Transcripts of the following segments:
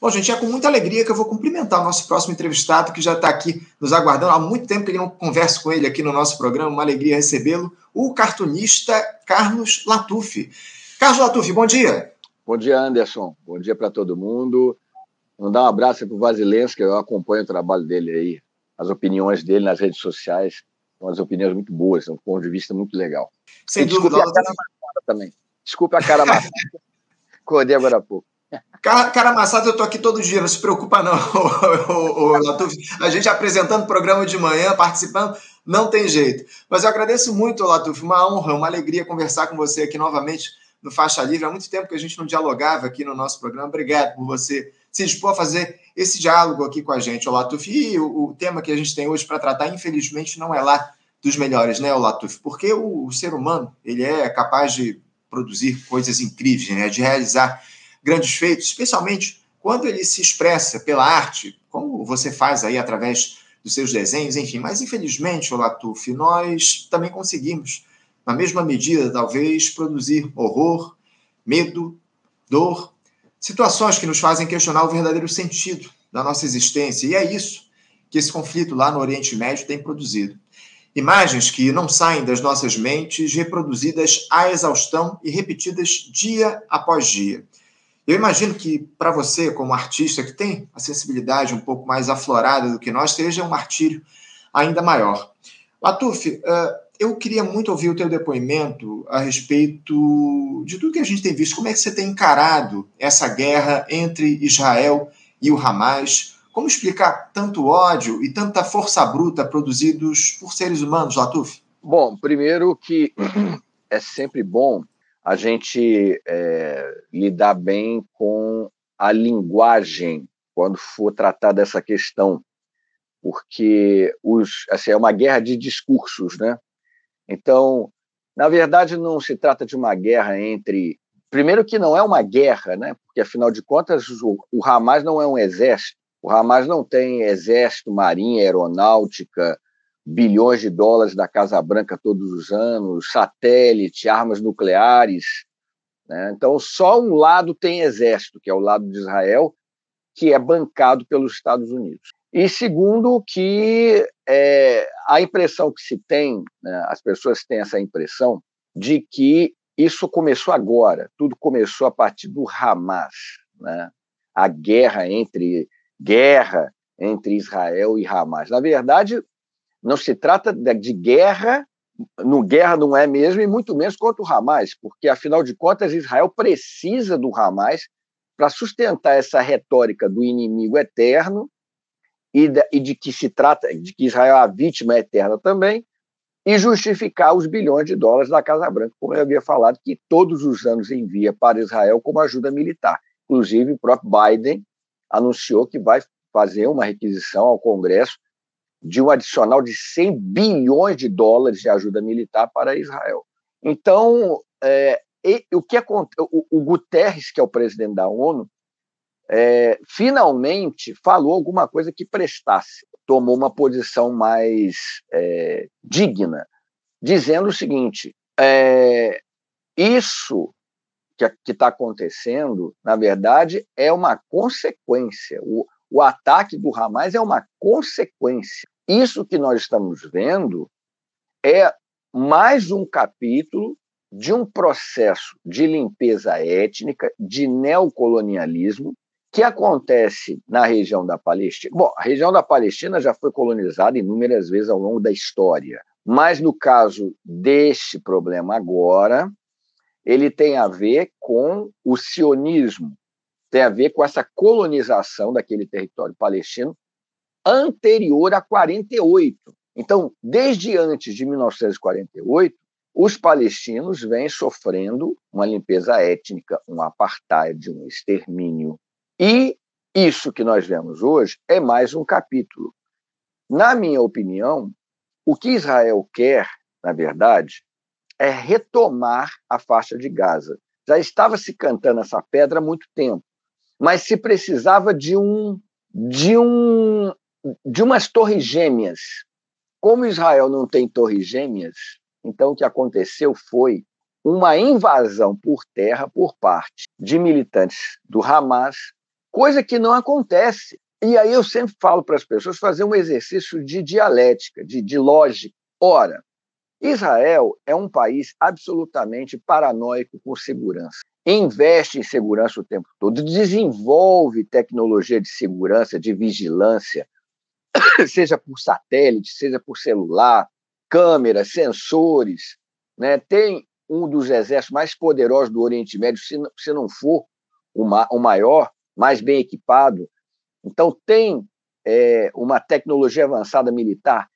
Bom, gente, é com muita alegria que eu vou cumprimentar o nosso próximo entrevistado, que já está aqui nos aguardando. Há muito tempo que eu não converso com ele aqui no nosso programa, uma alegria recebê-lo, o cartunista Carlos Latuf. Carlos Latuf, bom dia. Bom dia, Anderson. Bom dia para todo mundo. Mandar um abraço para o Vasilens, que eu acompanho o trabalho dele aí, as opiniões dele nas redes sociais. São as opiniões muito boas, são um ponto de vista muito legal. Sem e dúvida. Desculpe a cara amassada também. Desculpe a cara amassada. Acordei agora há pouco. Cara, cara amassado, eu tô aqui todo dia, não se preocupa não, o. A gente apresentando o programa de manhã, participando, não tem jeito. Mas eu agradeço muito, Latuf, uma honra, uma alegria conversar com você aqui novamente no Faixa Livre. Há muito tempo que a gente não dialogava aqui no nosso programa. Obrigado por você se dispor a fazer esse diálogo aqui com a gente, Latuf. E o, o tema que a gente tem hoje para tratar, infelizmente, não é lá dos melhores, né, Latuf? Porque o, o ser humano, ele é capaz de produzir coisas incríveis, né, de realizar grandes feitos, especialmente quando ele se expressa pela arte, como você faz aí através dos seus desenhos, enfim. Mas, infelizmente, Olatuf, nós também conseguimos, na mesma medida, talvez, produzir horror, medo, dor, situações que nos fazem questionar o verdadeiro sentido da nossa existência. E é isso que esse conflito lá no Oriente Médio tem produzido. Imagens que não saem das nossas mentes, reproduzidas à exaustão e repetidas dia após dia. Eu imagino que para você, como artista que tem a sensibilidade um pouco mais aflorada do que nós, seja um martírio ainda maior. Latuf, eh, eu queria muito ouvir o teu depoimento a respeito de tudo que a gente tem visto. Como é que você tem encarado essa guerra entre Israel e o Hamas? Como explicar tanto ódio e tanta força bruta produzidos por seres humanos, Latuf? Bom, primeiro que é sempre bom a gente é, lidar bem com a linguagem quando for tratar dessa questão, porque os, assim, é uma guerra de discursos, né? Então, na verdade, não se trata de uma guerra entre. Primeiro, que não é uma guerra, né? Porque, afinal de contas, o, o Hamas não é um exército. O Hamas não tem exército, marinha, aeronáutica, bilhões de dólares da Casa Branca todos os anos, satélite, armas nucleares. Né? Então, só um lado tem exército, que é o lado de Israel, que é bancado pelos Estados Unidos. E segundo, que é, a impressão que se tem, né, as pessoas têm essa impressão de que isso começou agora, tudo começou a partir do Hamas, né? a guerra entre guerra entre Israel e Hamas. Na verdade, não se trata de guerra, no guerra não é mesmo, e muito menos contra o Hamas, porque, afinal de contas, Israel precisa do Hamas para sustentar essa retórica do inimigo eterno e de, que se trata, de que Israel é a vítima eterna também, e justificar os bilhões de dólares da Casa Branca, como eu havia falado, que todos os anos envia para Israel como ajuda militar. Inclusive, o próprio Biden anunciou que vai fazer uma requisição ao Congresso de um adicional de 100 bilhões de dólares de ajuda militar para Israel. Então, é, e, o que o, o, Guterres, que é o presidente da ONU, é, finalmente falou alguma coisa que prestasse, tomou uma posição mais é, digna, dizendo o seguinte: é, isso que está acontecendo, na verdade, é uma consequência. O, o ataque do Hamas é uma consequência. Isso que nós estamos vendo é mais um capítulo de um processo de limpeza étnica, de neocolonialismo, que acontece na região da Palestina. Bom, a região da Palestina já foi colonizada inúmeras vezes ao longo da história, mas no caso deste problema agora, ele tem a ver com o sionismo, tem a ver com essa colonização daquele território palestino anterior a 48. Então, desde antes de 1948, os palestinos vêm sofrendo uma limpeza étnica, um apartheid, um extermínio. E isso que nós vemos hoje é mais um capítulo. Na minha opinião, o que Israel quer, na verdade, é retomar a faixa de Gaza. Já estava se cantando essa pedra há muito tempo mas se precisava de um de um de umas torres gêmeas. Como Israel não tem torres gêmeas, então o que aconteceu foi uma invasão por terra por parte de militantes do Hamas coisa que não acontece. E aí eu sempre falo para as pessoas fazer um exercício de dialética, de, de lógica. Ora, Israel é um país absolutamente paranoico com segurança. Investe em segurança o tempo todo, desenvolve tecnologia de segurança, de vigilância, seja por satélite, seja por celular, câmeras, sensores. Né? Tem um dos exércitos mais poderosos do Oriente Médio, se não, se não for o, ma o maior, mais bem equipado, então, tem é, uma tecnologia avançada militar,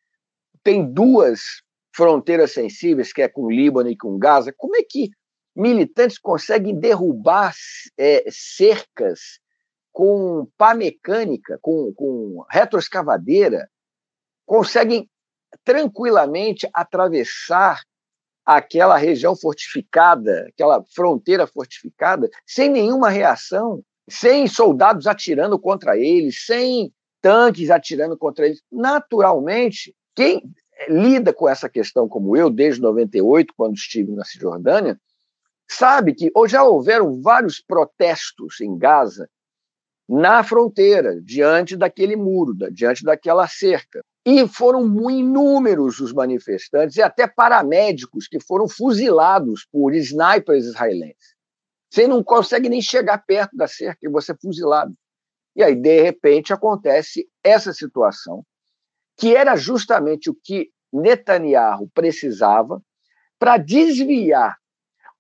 tem duas fronteiras sensíveis, que é com o Líbano e com Gaza. Como é que militantes conseguem derrubar é, cercas com pá mecânica, com, com retroescavadeira, conseguem tranquilamente atravessar aquela região fortificada, aquela fronteira fortificada, sem nenhuma reação sem soldados atirando contra eles, sem tanques atirando contra eles. Naturalmente, quem lida com essa questão como eu, desde 98, quando estive na Cisjordânia, sabe que ou já houveram vários protestos em Gaza na fronteira, diante daquele muro, diante daquela cerca. E foram inúmeros os manifestantes e até paramédicos que foram fuzilados por snipers israelenses. Você não consegue nem chegar perto da cerca e você é fuzilado. E aí, de repente, acontece essa situação, que era justamente o que Netanyahu precisava para desviar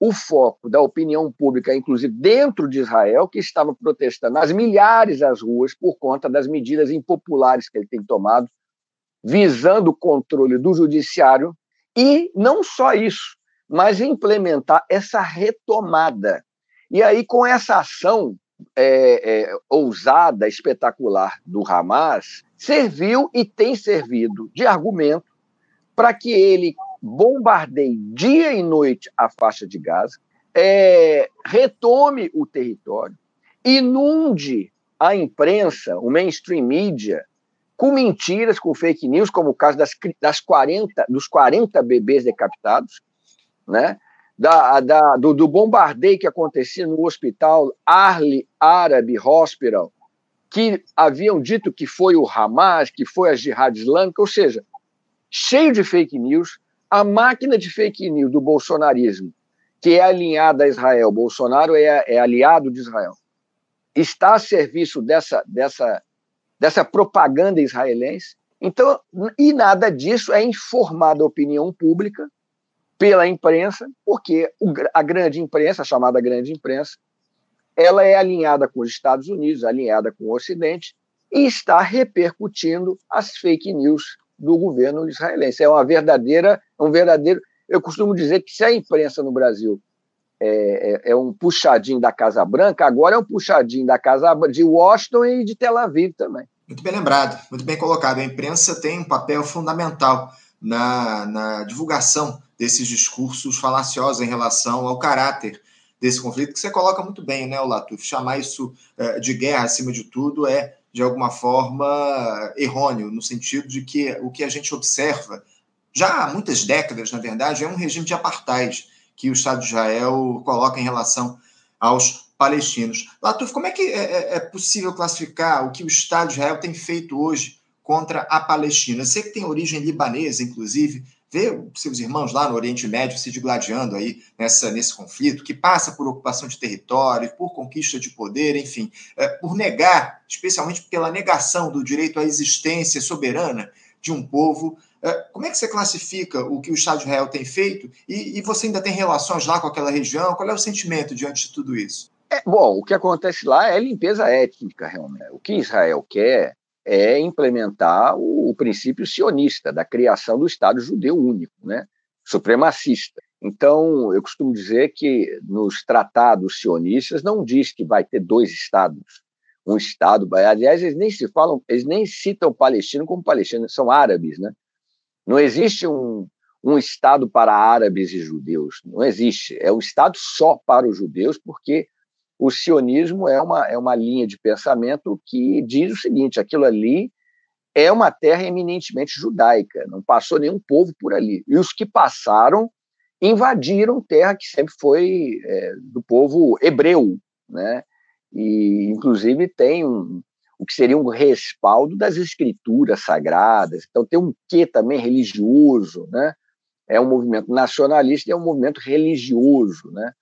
o foco da opinião pública, inclusive dentro de Israel, que estava protestando as milhares às ruas por conta das medidas impopulares que ele tem tomado, visando o controle do judiciário, e não só isso, mas implementar essa retomada. E aí, com essa ação é, é, ousada, espetacular do Hamas, serviu e tem servido de argumento para que ele bombardeie dia e noite a faixa de Gaza, é, retome o território, inunde a imprensa, o mainstream media, com mentiras, com fake news, como o caso das, das 40, dos 40 bebês decapitados, né? da, da, do, do, bombardeio que acontecia no hospital Arli Arab Hospital, que haviam dito que foi o Hamas, que foi a Jihad Islâmica, ou seja, cheio de fake news, a máquina de fake news do bolsonarismo, que é alinhada a Israel, Bolsonaro é, é aliado de Israel, está a serviço dessa, dessa, dessa propaganda israelense. Então, e nada disso é informado à opinião pública pela imprensa, porque a grande imprensa, a chamada grande imprensa, ela é alinhada com os Estados Unidos, alinhada com o Ocidente, e está repercutindo as fake news do governo israelense. É uma verdadeira, um verdadeiro. Eu costumo dizer que se a imprensa no Brasil é, é, é, um puxadinho da Casa Branca, agora é um puxadinho da Casa de Washington e de Tel Aviv também. Muito bem lembrado, muito bem colocado. A imprensa tem um papel fundamental na, na divulgação desses discursos falaciosos em relação ao caráter desse conflito, que você coloca muito bem, né, Latuf? Chamar isso é, de guerra, acima de tudo, é, de alguma forma, errôneo, no sentido de que o que a gente observa, já há muitas décadas, na verdade, é um regime de apartheid que o Estado de Israel coloca em relação aos palestinos. Latuf, como é que é, é, é possível classificar o que o Estado de Israel tem feito hoje contra a Palestina? Você que tem origem libanesa, inclusive, vê seus irmãos lá no Oriente Médio se digladiando aí nessa, nesse conflito, que passa por ocupação de território, por conquista de poder, enfim, é, por negar, especialmente pela negação do direito à existência soberana de um povo. É, como é que você classifica o que o Estado de Israel tem feito? E, e, você ainda tem relações lá com aquela região? Qual é o sentimento diante de tudo isso? É, bom, o que acontece lá é limpeza étnica, realmente. O que Israel quer é implementar o, o, princípio sionista da criação do Estado judeu único, né? supremacista. Então, eu costumo dizer que nos tratados sionistas não diz que vai ter dois estados, um estado. Aliás, eles nem se falam, eles nem citam palestino como palestino, são árabes, né? Não existe um, um estado para árabes e judeus, não existe. É um estado só para os judeus, porque o sionismo é uma, é uma linha de pensamento que diz o seguinte: aquilo ali é uma terra eminentemente judaica, não passou nenhum povo por ali. E os que passaram invadiram terra que sempre foi é, do povo hebreu, né? e inclusive tem um, o que seria um respaldo das escrituras sagradas. Então tem um quê também religioso, né? É um movimento nacionalista e é um movimento religioso, né?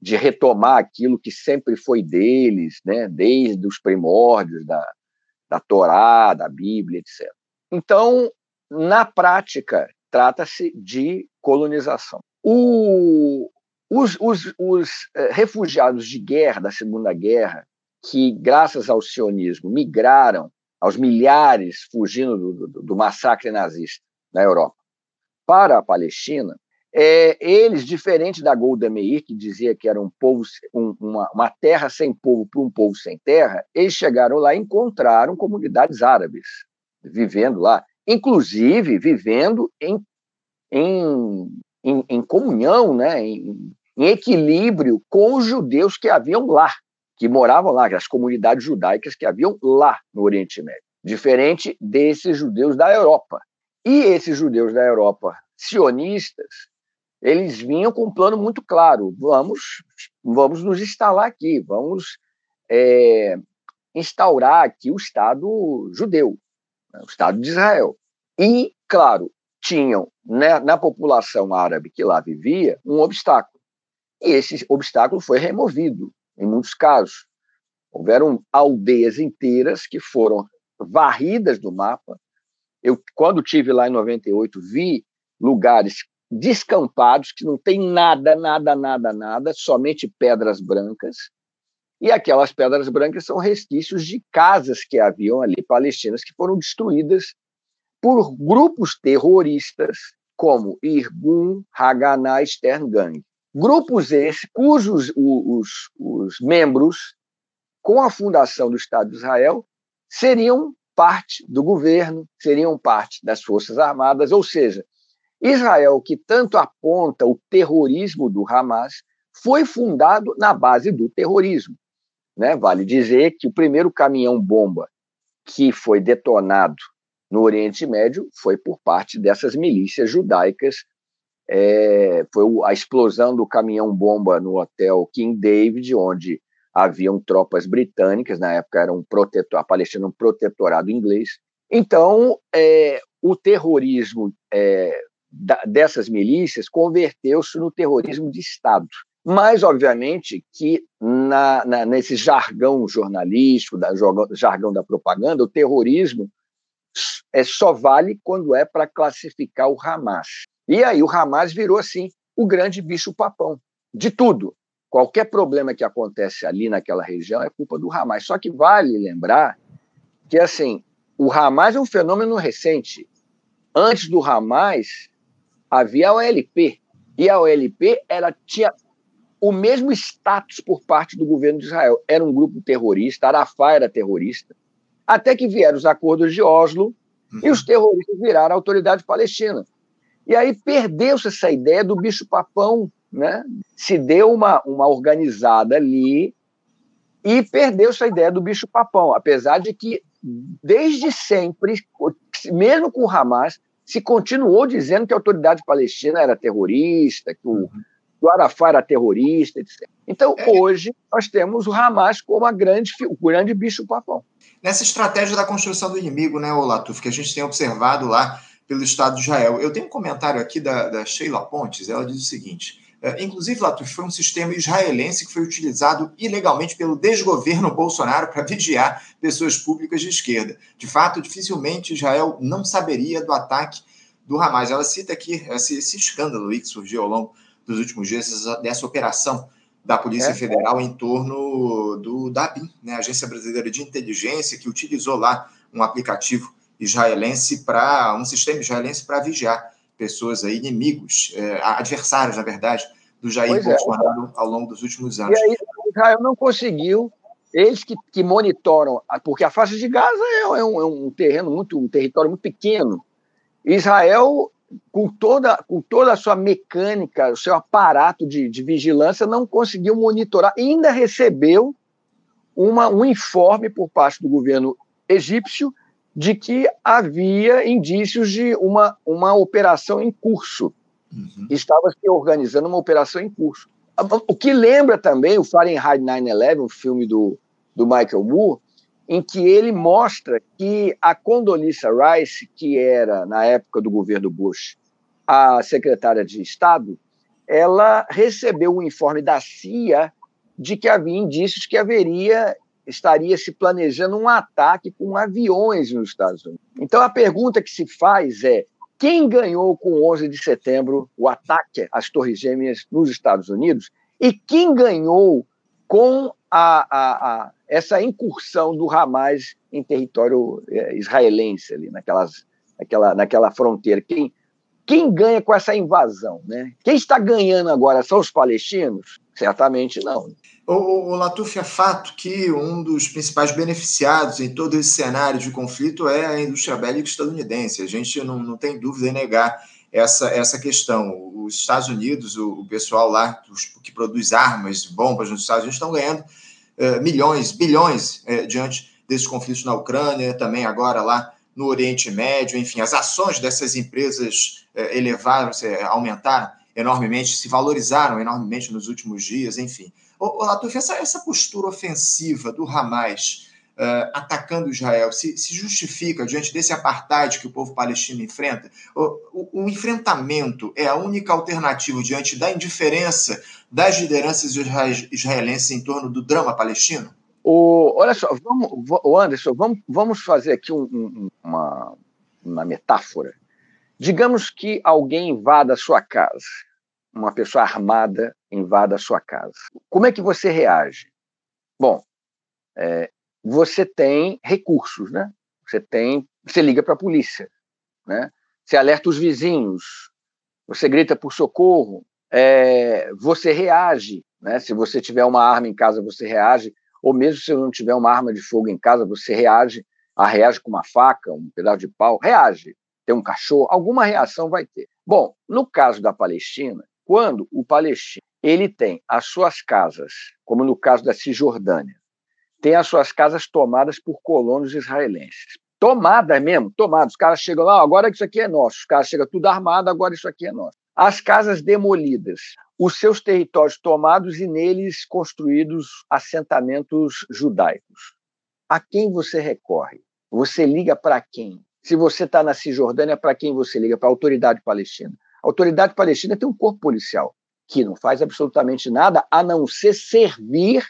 De retomar aquilo que sempre foi deles, né? Desde os primórdios da, da Torá, da Bíblia, etc. Então, na prática, trata-se de colonização. O, os, os, os eh, refugiados de guerra da Segunda Guerra que, graças ao sionismo, migraram aos milhares fugindo do, do, do massacre nazista na Europa. Para a Palestina, é, eles, diferente da Golda Meir, que dizia que era um povo, um, uma, uma, terra sem povo para um povo sem terra, eles chegaram lá e encontraram comunidades árabes vivendo lá, inclusive vivendo em, em, em, em comunhão, né, em, em equilíbrio com os judeus que haviam lá que moravam lá, as comunidades judaicas que haviam lá no Oriente Médio, diferente desses judeus da Europa. E esses judeus da Europa sionistas, eles vinham com um plano muito claro: vamos, vamos nos instalar aqui, vamos é, instaurar aqui o Estado judeu, né, o Estado de Israel. E, claro, tinham né, na população árabe que lá vivia um obstáculo. E esse obstáculo foi removido em muitos casos. Houveram aldeias inteiras que foram varridas do mapa. Eu, quando tive lá em 98, vi lugares descampados que não tem nada, nada, nada, nada, somente pedras brancas. E aquelas pedras brancas são resquícios de casas que haviam ali palestinas que foram destruídas por grupos terroristas como Irgun Haganah Stern Gang. Grupos esses cujos os, os membros, com a fundação do Estado de Israel, seriam parte do governo, seriam parte das Forças Armadas, ou seja, Israel, que tanto aponta o terrorismo do Hamas, foi fundado na base do terrorismo. Né? Vale dizer que o primeiro caminhão-bomba que foi detonado no Oriente Médio foi por parte dessas milícias judaicas é, foi a explosão do caminhão-bomba no hotel King David, onde haviam tropas britânicas, na época era um protetor, a Palestina um protetorado inglês. Então, é, o terrorismo é, da, dessas milícias converteu-se no terrorismo de Estado. Mas, obviamente, que na, na, nesse jargão jornalístico, da, jargão da propaganda, o terrorismo é, só vale quando é para classificar o Hamas. E aí o Hamas virou assim o grande bicho-papão de tudo. Qualquer problema que acontece ali naquela região é culpa do Hamas. Só que vale lembrar que assim o Hamas é um fenômeno recente. Antes do Hamas havia a OLP e a OLP ela tinha o mesmo status por parte do governo de Israel. Era um grupo terrorista, Arafat era terrorista, até que vieram os acordos de Oslo uhum. e os terroristas viraram a autoridade palestina. E aí perdeu-se essa ideia do bicho-papão, né? Se deu uma, uma organizada ali e perdeu-se a ideia do bicho-papão, apesar de que, desde sempre, mesmo com o Hamas, se continuou dizendo que a autoridade palestina era terrorista, que o, o Arafat era terrorista, etc. Então, é. hoje, nós temos o Hamas como a grande, o grande bicho-papão. Nessa estratégia da construção do inimigo, né, Olatuf, que a gente tem observado lá pelo Estado de Israel. Eu tenho um comentário aqui da, da Sheila Pontes, ela diz o seguinte. É, inclusive, Latuf, foi um sistema israelense que foi utilizado ilegalmente pelo desgoverno Bolsonaro para vigiar pessoas públicas de esquerda. De fato, dificilmente Israel não saberia do ataque do Hamas. Ela cita aqui esse, esse escândalo que surgiu ao longo dos últimos dias, dessa operação da Polícia é. Federal em torno do DABIN, né, Agência Brasileira de Inteligência, que utilizou lá um aplicativo israelense para um sistema israelense para vigiar pessoas aí, inimigos, é, adversários, na verdade, do Jair pois é. Bolsonaro é. ao longo dos últimos anos. E aí, Israel não conseguiu, eles que, que monitoram, porque a faixa de Gaza é, é, um, é um terreno muito, um território muito pequeno. Israel, com toda, com toda a sua mecânica, o seu aparato de, de vigilância, não conseguiu monitorar, ainda recebeu uma, um informe por parte do governo egípcio de que havia indícios de uma, uma operação em curso. Uhum. Estava se organizando uma operação em curso. O que lembra também o Fahrenheit 9/11, um filme do, do Michael Moore, em que ele mostra que a Condoleezza Rice, que era, na época do governo Bush, a secretária de Estado, ela recebeu um informe da CIA de que havia indícios que haveria estaria se planejando um ataque com aviões nos Estados Unidos. Então a pergunta que se faz é: quem ganhou com o 11 de setembro o ataque às Torres Gêmeas nos Estados Unidos e quem ganhou com a, a, a essa incursão do Hamas em território é, israelense ali naquelas, naquela, naquela fronteira? Quem, quem ganha com essa invasão? Né? Quem está ganhando agora são os palestinos? Certamente não. O, o, o Latuf, é fato que um dos principais beneficiados em todo esse cenário de conflito é a indústria bélica estadunidense. A gente não, não tem dúvida em negar essa, essa questão. Os Estados Unidos, o, o pessoal lá os, que produz armas, bombas nos Estados Unidos, estão ganhando uh, milhões, bilhões uh, diante desses conflitos na Ucrânia, também agora lá no Oriente Médio, enfim, as ações dessas empresas eh, elevaram, aumentaram enormemente, se valorizaram enormemente nos últimos dias, enfim. Ô Latuf, essa, essa postura ofensiva do Hamas uh, atacando Israel se, se, justifica diante desse apartheid que o povo palestino enfrenta? O, o, o, enfrentamento é a única alternativa diante da indiferença das lideranças israelenses em torno do drama palestino? O, olha só, vamos, o Anderson, vamos, vamos fazer aqui um, um, uma, uma metáfora. Digamos que alguém invada a sua casa, uma pessoa armada invada a sua casa. Como é que você reage? Bom, é, você tem recursos, né? Você tem, você liga para a polícia, né? Você alerta os vizinhos, você grita por socorro, é, você reage, né? Se você tiver uma arma em casa, você reage ou mesmo se não tiver uma arma de fogo em casa, você reage, a reage com uma faca, um pedaço de pau, reage. Tem um cachorro, alguma reação vai ter. Bom, no caso da Palestina, quando o palestino ele tem as suas casas, como no caso da Cisjordânia, tem as suas casas tomadas por colonos israelenses. Tomadas mesmo, tomadas. Os caras chegam lá, agora isso aqui é nosso. Os caras chegam tudo armado, agora isso aqui é nosso. As casas demolidas, os seus territórios tomados e neles construídos assentamentos judaicos. A quem você recorre? Você liga para quem? Se você está na Cisjordânia, para quem você liga? Para a autoridade palestina. A autoridade palestina tem um corpo policial que não faz absolutamente nada a não ser servir,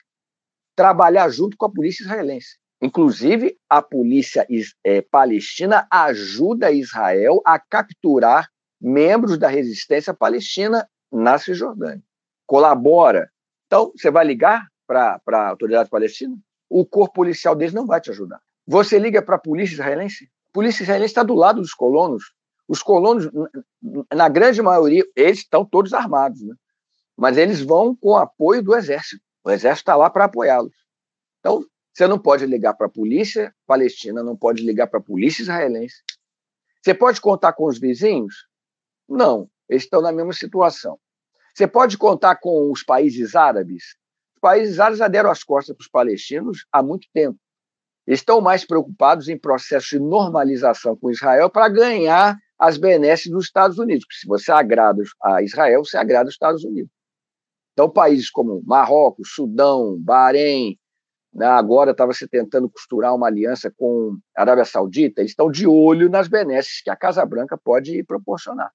trabalhar junto com a polícia israelense. Inclusive, a polícia é, palestina ajuda Israel a capturar membros da resistência palestina na Cisjordânia. Colabora. Então, você vai ligar para a autoridade palestina? O corpo policial deles não vai te ajudar. Você liga para a polícia israelense? A polícia israelense está do lado dos colonos. Os colonos, na grande maioria, eles estão todos armados, né? mas eles vão com apoio do exército. O exército está lá para apoiá-los. Então, você não pode ligar para a polícia palestina, não pode ligar para a polícia israelense. Você pode contar com os vizinhos? Não, eles estão na mesma situação. Você pode contar com os países árabes? Os países árabes já deram as costas para os palestinos há muito tempo. Eles estão mais preocupados em processo de normalização com Israel para ganhar as benesses dos Estados Unidos. Porque se você agrada a Israel, você agrada os Estados Unidos. Então, países como Marrocos, Sudão, Bahrein, né, agora estava se tentando costurar uma aliança com a Arábia Saudita, eles estão de olho nas benesses que a Casa Branca pode proporcionar.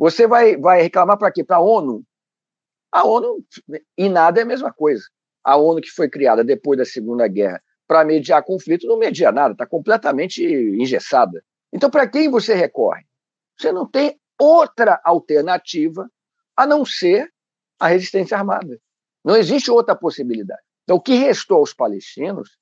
Você vai, vai reclamar para quê? Para a ONU? A ONU, e nada é a mesma coisa. A ONU que foi criada depois da Segunda Guerra para mediar conflito não media nada, está completamente engessada. Então, para quem você recorre? Você não tem outra alternativa a não ser a resistência armada. Não existe outra possibilidade. Então, o que restou aos palestinos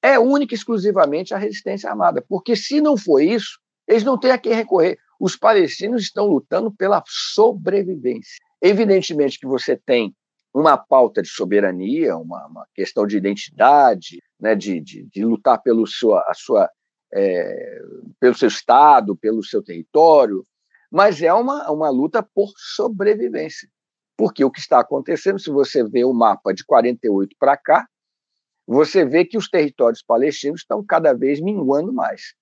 é única e exclusivamente a resistência armada, porque se não for isso, eles não têm a quem recorrer. Os palestinos estão lutando pela sobrevivência. Evidentemente que você tem uma pauta de soberania, uma, uma questão de identidade, né, de, de, de, lutar pelo, sua, a sua, é, pelo seu Estado, pelo seu território, mas é uma, uma luta por sobrevivência. Porque o que está acontecendo, se você vê o mapa de 48 para cá, você vê que os territórios palestinos estão cada vez minguando mais.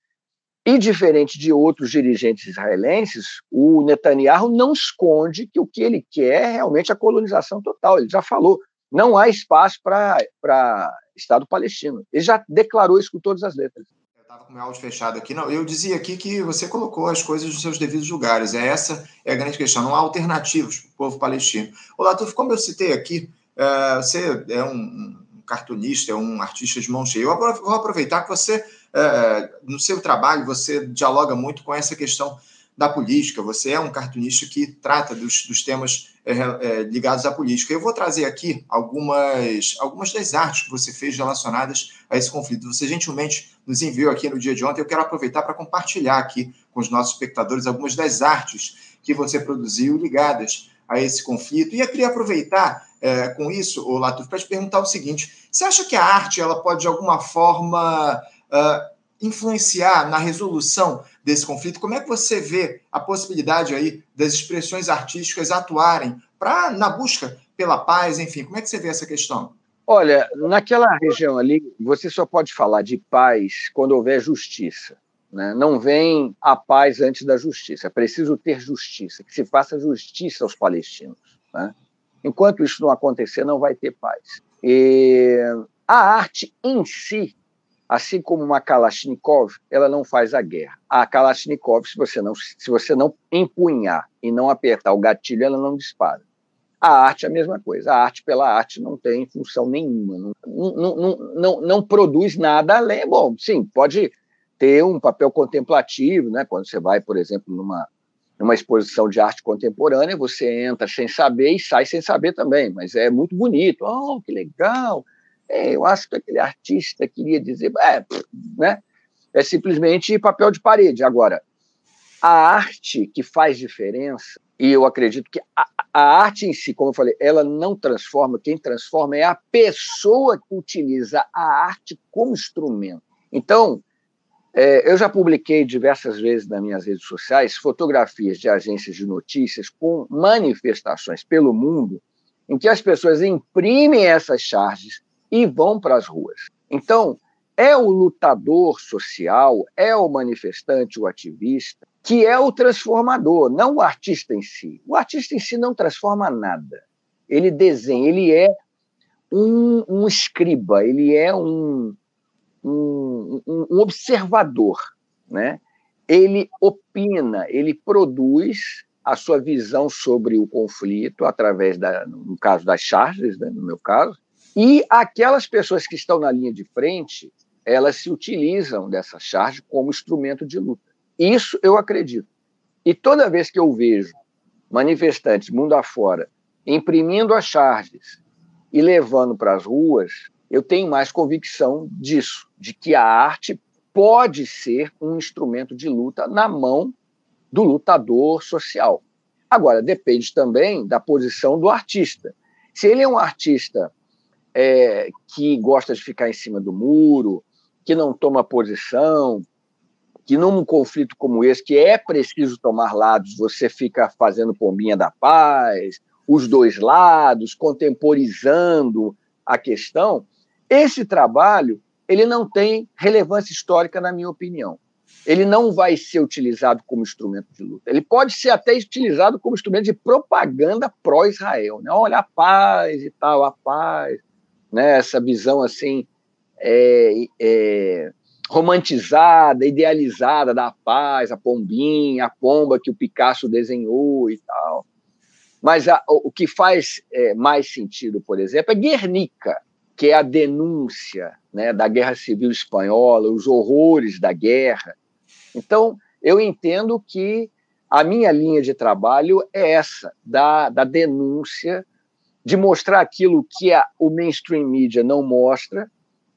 E, diferente de outros dirigentes israelenses, o Netanyahu não esconde que o que ele quer é realmente a colonização total. Ele já falou, não há espaço para Estado palestino. Ele já declarou isso com todas as letras. Eu estava com o meu áudio fechado aqui. Não, eu dizia aqui que você colocou as coisas nos seus devidos lugares. É essa é a grande questão. Não há alternativas para o povo palestino. Olá, Latuf, como eu citei aqui, é, você é um cartunista, é um artista de mão cheia. Eu vou aproveitar que você é, no seu trabalho, você dialoga muito com essa questão da política, você é um cartunista que trata dos, dos temas é, é, ligados à política. Eu vou trazer aqui algumas, algumas das artes que você fez relacionadas a esse conflito. Você gentilmente nos enviou aqui no dia de ontem. Eu quero aproveitar para compartilhar aqui com os nossos espectadores algumas das artes que você produziu ligadas a esse conflito. E eu queria aproveitar é, com isso, o Latuf, para te perguntar o seguinte: você acha que a arte ela pode, de alguma forma, uh, influenciar na resolução desse conflito? Como é que você vê a possibilidade aí das expressões artísticas atuarem para na busca pela paz, enfim? Como é que você vê essa questão? Olha, naquela região ali, você só pode falar de paz quando houver justiça. Né? Não vem a paz antes da justiça. É preciso ter justiça, que se faça justiça aos palestinos. Né? Enquanto isso não acontecer, não vai ter paz. E a arte em si Assim como uma Kalashnikov, ela não faz a guerra. A Kalashnikov, se você não, se você não empunhar e não apertar o gatilho, ela não dispara. A arte é a mesma coisa. A arte pela arte não tem função nenhuma, não, não, não, não, não produz nada além. Bom, sim, pode ter um papel contemplativo, né? quando você vai, por exemplo, numa, numa exposição de arte contemporânea, você entra sem saber e sai sem saber também, mas é muito bonito. Oh, que legal! É, eu acho que aquele artista queria dizer, é, né? É simplesmente papel de parede. Agora, a arte que faz diferença, e eu acredito que a, a, arte em si, como eu falei, ela não transforma, quem transforma é a pessoa que utiliza a arte como instrumento. Então, é, eu já publiquei diversas vezes nas minhas redes sociais fotografias de agências de notícias com manifestações pelo mundo em que as pessoas imprimem essas charges e vão para as ruas. Então, é o lutador social, é o manifestante, o ativista, que é o transformador, não o artista em si. O artista em si não transforma nada. Ele desenha, ele é um, um escriba, ele é um, um, um observador, né? Ele opina, ele produz a sua visão sobre o conflito através da, no caso das charges, né, no meu caso, e aquelas pessoas que estão na linha de frente, elas se utilizam dessa charge como instrumento de luta. Isso eu acredito. E toda vez que eu vejo manifestantes mundo afora imprimindo as charges e levando para as ruas, eu tenho mais convicção disso, de que a arte pode ser um instrumento de luta na mão do lutador social. Agora, depende também da posição do artista. Se ele é um artista é, que gosta de ficar em cima do muro, que não toma posição, que num conflito como esse, que é preciso tomar lados, você fica fazendo pombinha da paz, os dois lados, contemporizando a questão, esse trabalho ele não tem relevância histórica, na minha opinião. Ele não vai ser utilizado como instrumento de luta. Ele pode ser até utilizado como instrumento de propaganda pró-Israel. Né? Olha, a paz e tal, a paz né? essa visão assim é, é, romantizada, idealizada da paz, a pombinha, a pomba que o Picasso desenhou e tal. Mas a, o que faz é, mais sentido, por exemplo, é Guernica, que é a denúncia né, da Guerra Civil Espanhola, os horrores da guerra. Então, eu entendo que a minha linha de trabalho é essa, da, da denúncia de mostrar aquilo que a, o mainstream media não mostra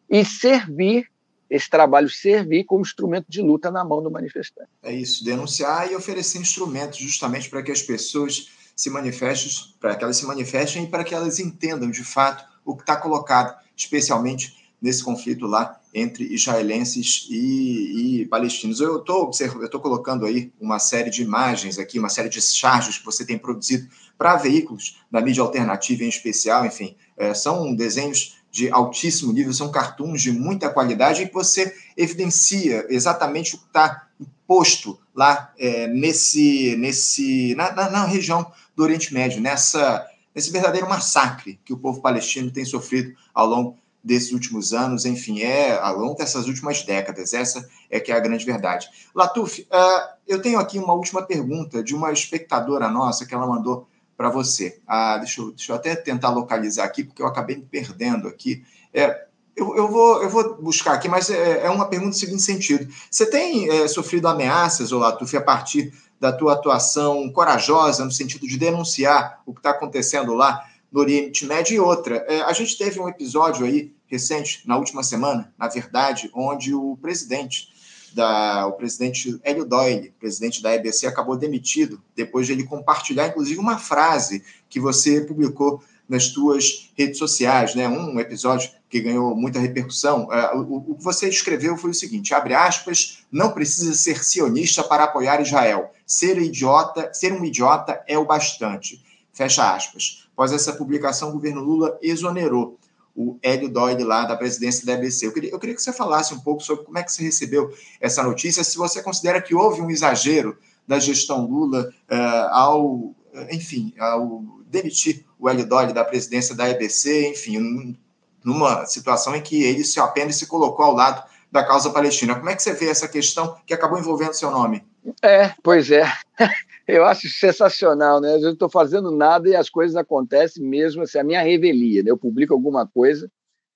e servir esse trabalho servir como instrumento de luta na mão do manifestante. É isso, denunciar e oferecer instrumentos justamente para que as pessoas se manifestem, para que elas se manifestem e para que elas entendam de fato o que está colocado, especialmente nesse conflito lá entre israelenses e, e palestinos. Eu estou colocando aí uma série de imagens aqui, uma série de charges que você tem produzido para veículos da mídia alternativa em especial, enfim, é, são desenhos de altíssimo nível, são cartoons de muita qualidade que você evidencia exatamente o que está posto lá é, nesse, nesse, na, na, na, região do Oriente Médio, nessa, nesse verdadeiro massacre que o povo palestino tem sofrido ao longo desses últimos anos, enfim, é ao longo dessas últimas décadas. Essa é que é a grande verdade. Latuf, uh, eu tenho aqui uma última pergunta de uma espectadora nossa que ela mandou para você. Ah, deixa, eu, deixa eu até tentar localizar aqui, porque eu acabei me perdendo aqui. É, eu, eu, vou, eu vou buscar aqui, mas é, é uma pergunta no seguinte sentido. Você tem é, sofrido ameaças, Olatuf, a partir da tua atuação corajosa no sentido de denunciar o que está acontecendo lá no Oriente Médio e outra. É, a gente teve um episódio aí recente, na última semana, na verdade, onde o presidente da, o presidente Hélio Doyle, presidente da EBC, acabou demitido depois de ele compartilhar, inclusive, uma frase que você publicou nas suas redes sociais, né? Um episódio que ganhou muita repercussão. É, o, que você escreveu foi o seguinte: abre aspas, não precisa ser sionista para apoiar Israel. Ser idiota, ser um idiota é o bastante. Fecha aspas. Após essa publicação, o governo Lula exonerou o Hélio Doyle lá da presidência da EBC. Eu queria, eu queria que você falasse um pouco sobre como é que você recebeu essa notícia, se você considera que houve um exagero da gestão Lula uh, ao, enfim, ao demitir o Hélio Doyle da presidência da EBC, enfim, numa situação em que ele se apenas se colocou ao lado da causa palestina. Como é que você vê essa questão que acabou envolvendo seu nome? É, pois é. Eu acho sensacional, né? Eu não estou fazendo nada e as coisas acontecem mesmo, assim, a minha revelia, né? Eu publico alguma coisa,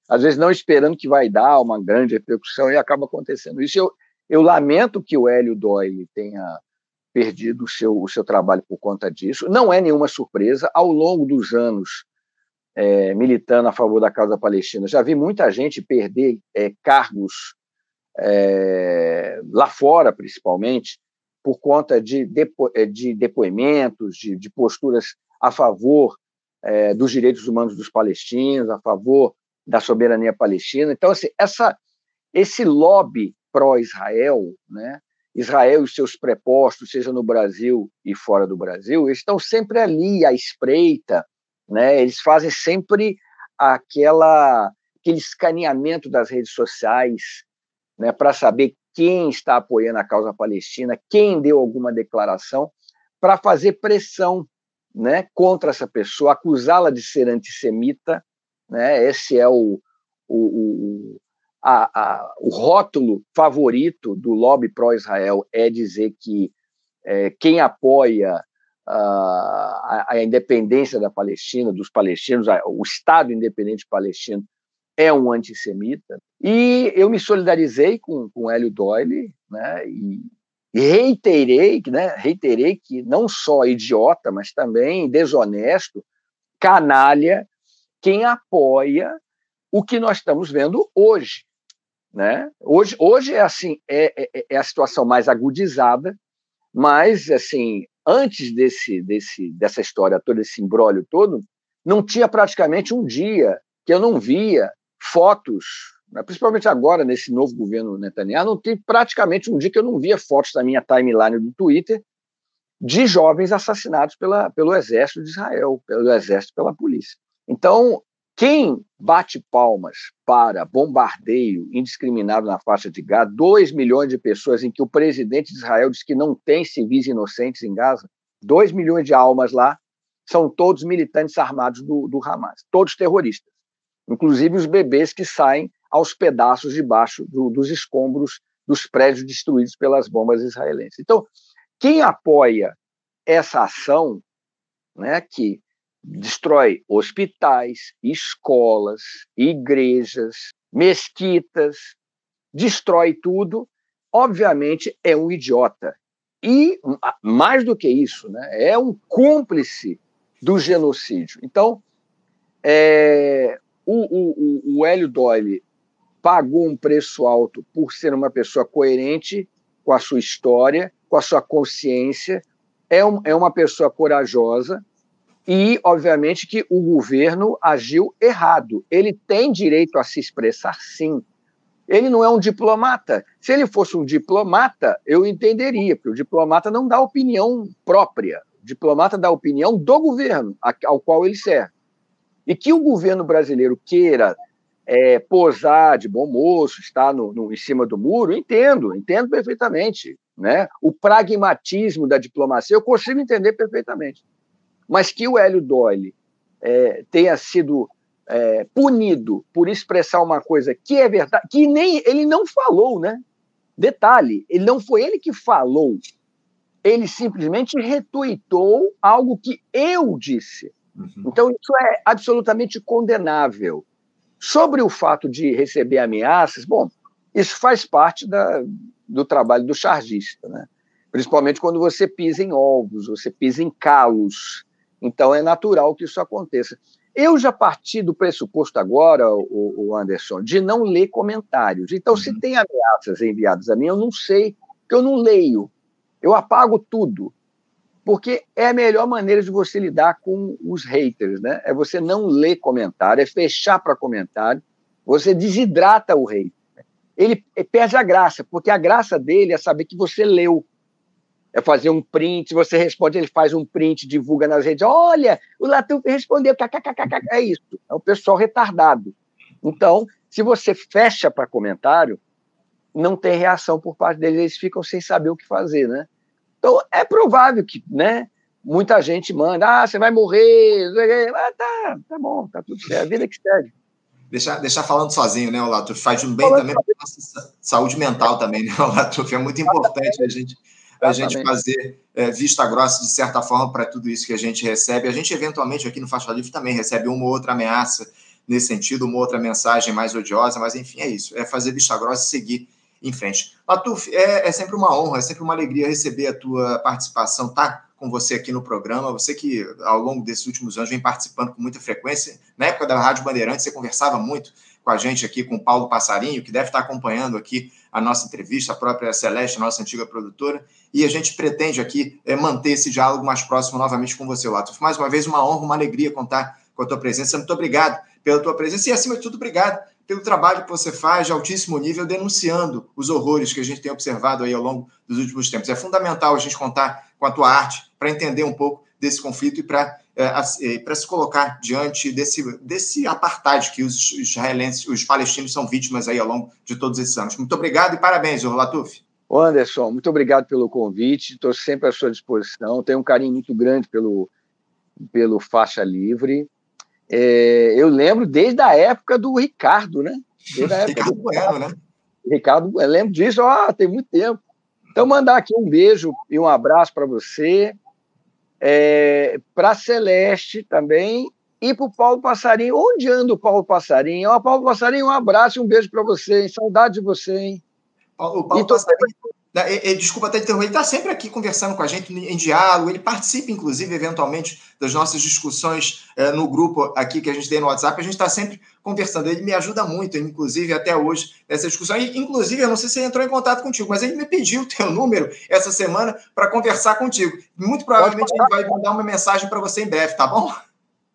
às vezes não esperando que vai dar uma grande repercussão e acaba acontecendo isso. Eu, eu lamento que o Hélio Doyle tenha perdido o seu, o seu trabalho por conta disso. Não é nenhuma surpresa. Ao longo dos anos, é, militando a favor da causa palestina, já vi muita gente perder é, cargos é, lá fora, principalmente, por conta de, depo, eh, de depoimentos, de, de, posturas a favor é, dos direitos humanos dos palestinos, a favor da soberania palestina. Então, assim, essa, esse lobby pró-Israel, né, Israel e seus prepostos, seja no Brasil e fora do Brasil, eles estão sempre ali à espreita, né? Eles fazem sempre aquela aquele escaneamento das redes sociais, né, para saber quem está apoiando a causa palestina, quem deu alguma declaração, para fazer pressão né, contra essa pessoa, acusá-la de ser antissemita. Né, esse é o, o, o, a, a, o rótulo favorito do lobby pró-Israel, é dizer que é, quem apoia a, a, independência da Palestina, dos palestinos, o Estado independente palestino, é um antissemita. E eu me solidarizei com, com Hélio Doyle, né, e, e reiterei, né, reiterei que não só idiota, mas também desonesto, canalha, quem apoia o que nós estamos vendo hoje. Né? Hoje, hoje é assim, é, é, é a situação mais agudizada, mas assim, antes desse, desse, dessa história toda, esse embrólio todo, não tinha praticamente um dia que eu não via fotos né, principalmente agora, nesse novo governo Netanyahu, não tem praticamente um dia que eu não via fotos na minha timeline do Twitter de jovens assassinados pela, pelo exército de Israel, pelo exército, pela polícia. Então, quem bate palmas para bombardeio indiscriminado na faixa de Gaza, 2 milhões de pessoas em que o presidente de Israel diz que não tem civis inocentes em Gaza, 2 milhões de almas lá, são todos militantes armados do, do Hamas, todos terroristas, inclusive os bebês que saem aos pedaços debaixo do, dos escombros dos prédios destruídos pelas bombas israelenses. Então, quem apoia essa ação, né, que destrói hospitais, escolas, igrejas, mesquitas, destrói tudo, obviamente é um idiota. E, mais do que isso, né, é um cúmplice do genocídio. Então, é, o, o, o Hélio Doyle pagou um preço alto por ser uma pessoa coerente com a sua história, com a sua consciência, é, um, é uma pessoa corajosa e, obviamente, que o governo agiu errado. Ele tem direito a se expressar, sim. Ele não é um diplomata. Se ele fosse um diplomata, eu entenderia, porque o diplomata não dá opinião própria. O diplomata dá opinião do governo ao qual ele serve. E que o governo brasileiro queira é, posar de bom moço, estar no, no, em cima do muro, entendo, entendo perfeitamente. Né? O pragmatismo da diplomacia eu consigo entender perfeitamente. Mas que o Hélio Doyle é, tenha sido é, punido por expressar uma coisa que é verdade, que nem ele não falou, né? Detalhe, ele não foi ele que falou, ele simplesmente retuitou algo que eu disse. Uhum. Então, isso é absolutamente condenável. Sobre o fato de receber ameaças, bom, isso faz parte da, do trabalho do chargista, né? principalmente quando você pisa em ovos, você pisa em calos. Então, é natural que isso aconteça. Eu já parti do pressuposto agora, o, o Anderson, de não ler comentários. Então, uhum. se tem ameaças enviadas a mim, eu não sei, porque eu não leio. Eu apago tudo. Porque é a melhor maneira de você lidar com os haters, né? É você não ler comentário, é fechar para comentário, você desidrata o hater. Ele perde a graça, porque a graça dele é saber que você leu é fazer um print, você responde, ele faz um print, divulga nas redes, olha, o Latuf respondeu, kkkk, é isso, é o pessoal retardado. Então, se você fecha para comentário, não tem reação por parte deles, eles ficam sem saber o que fazer, né? Então, é provável que, né, muita gente manda, ah, você vai morrer, ah, tá, tá bom, tá tudo certo, a vida que segue. Deixar, deixar falando sozinho, né, Latuf? Faz um bem também para nossa saúde mental também, né, Latuf? É muito importante a gente a gente fazer é, vista grossa, de certa forma, para tudo isso que a gente recebe. A gente, eventualmente, aqui no Faixa Livre também recebe uma ou outra ameaça nesse sentido, uma outra mensagem mais odiosa, mas enfim, é isso. É fazer vista grossa e seguir em frente. Latuf, é, é sempre uma honra, é sempre uma alegria receber a tua participação, tá? Com você aqui no programa, você que ao longo desses últimos anos vem participando com muita frequência. Na época da Rádio Bandeirantes, você conversava muito com a gente aqui, com o Paulo Passarinho, que deve estar acompanhando aqui a nossa entrevista, a própria Celeste, nossa antiga produtora, e a gente pretende aqui é, manter esse diálogo mais próximo novamente com você, Latuf. Mais uma vez, uma honra, uma alegria contar com a tua presença. Muito obrigado pela tua presença e, acima de tudo, obrigado pelo trabalho que você faz de altíssimo nível denunciando os horrores que a gente tem observado aí ao longo dos últimos tempos. É fundamental a gente contar com a tua arte para entender um pouco desse conflito e para para se colocar diante desse, desse apartheid que os israelenses, os palestinos são vítimas aí ao longo de todos esses anos. Muito obrigado e parabéns, Latuf. Anderson, muito obrigado pelo convite, estou sempre à sua disposição, tenho um carinho muito grande pelo, pelo Faixa Livre. É, eu lembro desde a época do Ricardo, né? Ricardo do Bueno, né? Ricardo, eu lembro disso, ó, tem muito tempo. Então, mandar aqui um beijo e um abraço para você, é, para Celeste também e para o Paulo Passarinho. Onde anda o Paulo Passarinho? Ó, Paulo Passarinho, um abraço e um beijo para você, hein? Saudade de você, hein? O Paulo Passarinho, desculpa até interromper, ele está sempre aqui conversando com a gente em diálogo, ele participa, inclusive, eventualmente, das nossas discussões é, no grupo aqui que a gente tem no WhatsApp, a gente está sempre conversando, ele me ajuda muito, inclusive, até hoje, nessa discussão, e, inclusive, eu não sei se ele entrou em contato contigo, mas ele me pediu o teu número essa semana para conversar contigo. Muito provavelmente ele vai mandar uma mensagem para você em breve, tá bom?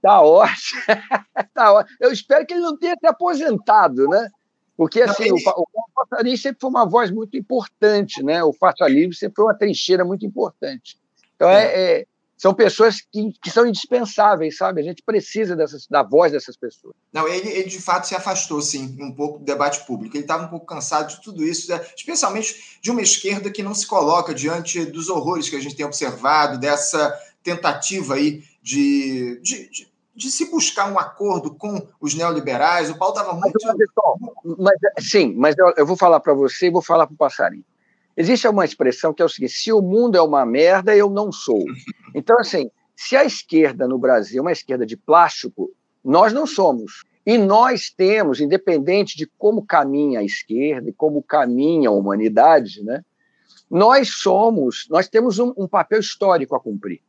Tá ótimo. tá ótimo. Eu espero que ele não tenha se aposentado, né? Porque assim, o, o Passarinho sempre foi uma voz muito importante, né? O Faixa Livre sempre foi uma trincheira muito importante. Então, é, é, é são pessoas que, que, são indispensáveis, sabe? A gente precisa dessas, da voz dessas pessoas. Não, ele, ele de fato se afastou, sim, um pouco do debate público. Ele estava um pouco cansado de tudo isso, né? especialmente de uma esquerda que não se coloca diante dos horrores que a gente tem observado, dessa tentativa aí de, de, de de se buscar um acordo com os neoliberais. O Paulo estava muito. Mas, mas, sim, mas eu, eu vou falar para você e vou falar para o passarinho. Existe uma expressão que é o seguinte: se o mundo é uma merda, eu não sou. Então, assim, se a esquerda no Brasil é uma esquerda de plástico, nós não somos. E nós temos, independente de como caminha a esquerda e como caminha a humanidade, né, nós somos, nós temos um, um papel histórico a cumprir.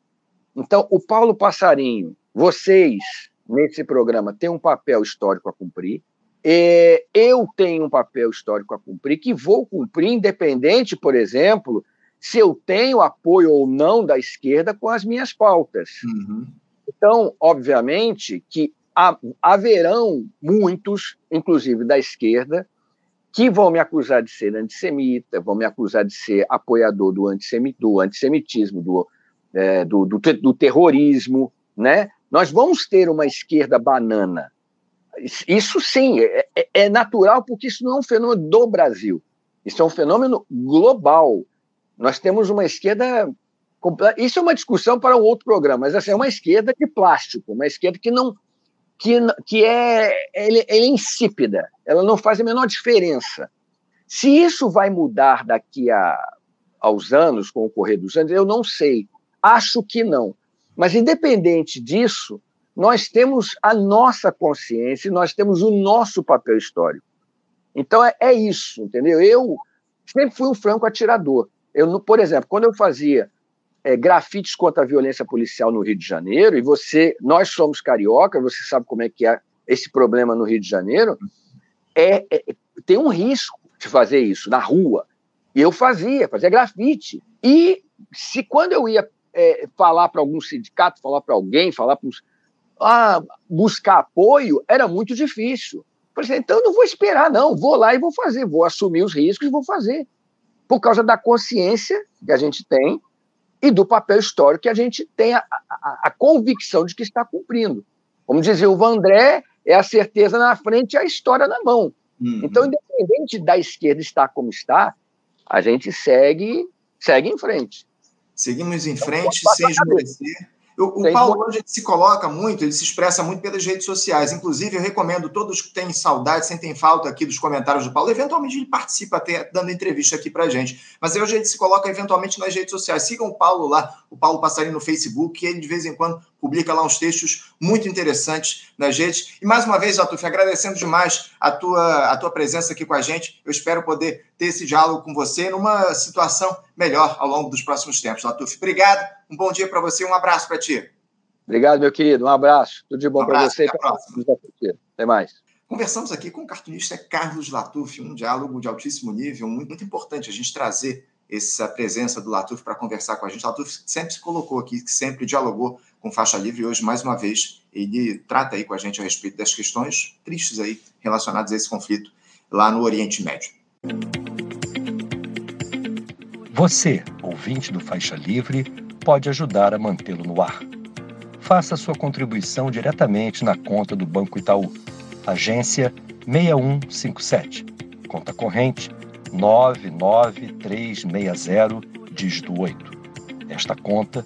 Então, o Paulo Passarinho, vocês, nesse programa, têm um papel histórico a cumprir. É, eu tenho um papel histórico a cumprir, que vou cumprir, independente, por exemplo, se eu tenho apoio ou não da esquerda com as minhas pautas. Uhum. Então, obviamente, que haverão muitos, inclusive da esquerda, que vão me acusar de ser antissemita, vão me acusar de ser apoiador do, do antissemitismo, do, é, do, do, do terrorismo, né? Nós vamos ter uma esquerda banana. isso sim, é, é, é natural, porque isso não é um fenômeno do Brasil. Isso é um fenômeno global. Nós temos uma esquerda. Isso é uma discussão para um outro programa, mas assim, é uma esquerda de plástico, uma esquerda que não. que, que é, é insípida, ela não faz a menor diferença. Se isso vai mudar daqui a, aos anos, com o correr dos anos, eu não sei. Acho que não. Mas, independente disso, nós temos a nossa consciência, nós temos o nosso papel histórico. Então, é, é isso, entendeu? Eu sempre fui um franco atirador. Eu, por exemplo, quando eu fazia é, grafites contra a violência policial no Rio de Janeiro, e você, nós somos carioca, você sabe como é que é esse problema no Rio de Janeiro, é, é tem um risco de fazer isso na rua. E eu fazia, fazia grafite. E se quando eu ia é, falar para algum sindicato, falar para alguém, falar para ah, buscar apoio, era muito difícil. Falei então eu não vou esperar, não, vou lá e vou fazer, vou assumir os riscos e vou fazer. Por causa da consciência que a gente tem e do papel histórico que a gente tem a, a, a convicção de que está cumprindo. Como dizia o Vandré, é a certeza na frente e a história na mão. Uhum. Então, independente da esquerda estar como está, a gente segue, segue em frente. Seguimos em frente sem esmorecer. O, o Paulo hoje se coloca muito, ele se expressa muito pelas redes sociais. Inclusive, eu recomendo todos que têm saudade, sentem falta aqui dos comentários do Paulo. Eventualmente, ele participa até dando entrevista aqui para gente. Mas hoje ele se coloca eventualmente nas redes sociais. Sigam o Paulo lá, o Paulo Passarinho no Facebook, ele de vez em quando publica lá uns textos muito interessantes nas redes. E mais uma vez, Latuf, agradecendo demais a tua, a tua presença aqui com a gente. Eu espero poder ter esse diálogo com você numa situação melhor ao longo dos próximos tempos. Latuf, obrigado, um bom dia para você, um abraço para ti. Obrigado, meu querido, um abraço. Tudo de bom um para você. Até, até mais. Conversamos aqui com o cartunista Carlos Latuf, um diálogo de altíssimo nível, muito, muito importante a gente trazer essa presença do Latuf para conversar com a gente. Latuf sempre se colocou aqui, sempre dialogou com faixa livre hoje, mais uma vez, ele trata aí com a gente a respeito das questões tristes aí relacionadas a esse conflito lá no Oriente Médio. Você, ouvinte do Faixa Livre, pode ajudar a mantê-lo no ar. Faça sua contribuição diretamente na conta do Banco Itaú, agência 6157, conta corrente 99360, dígito 8. Esta conta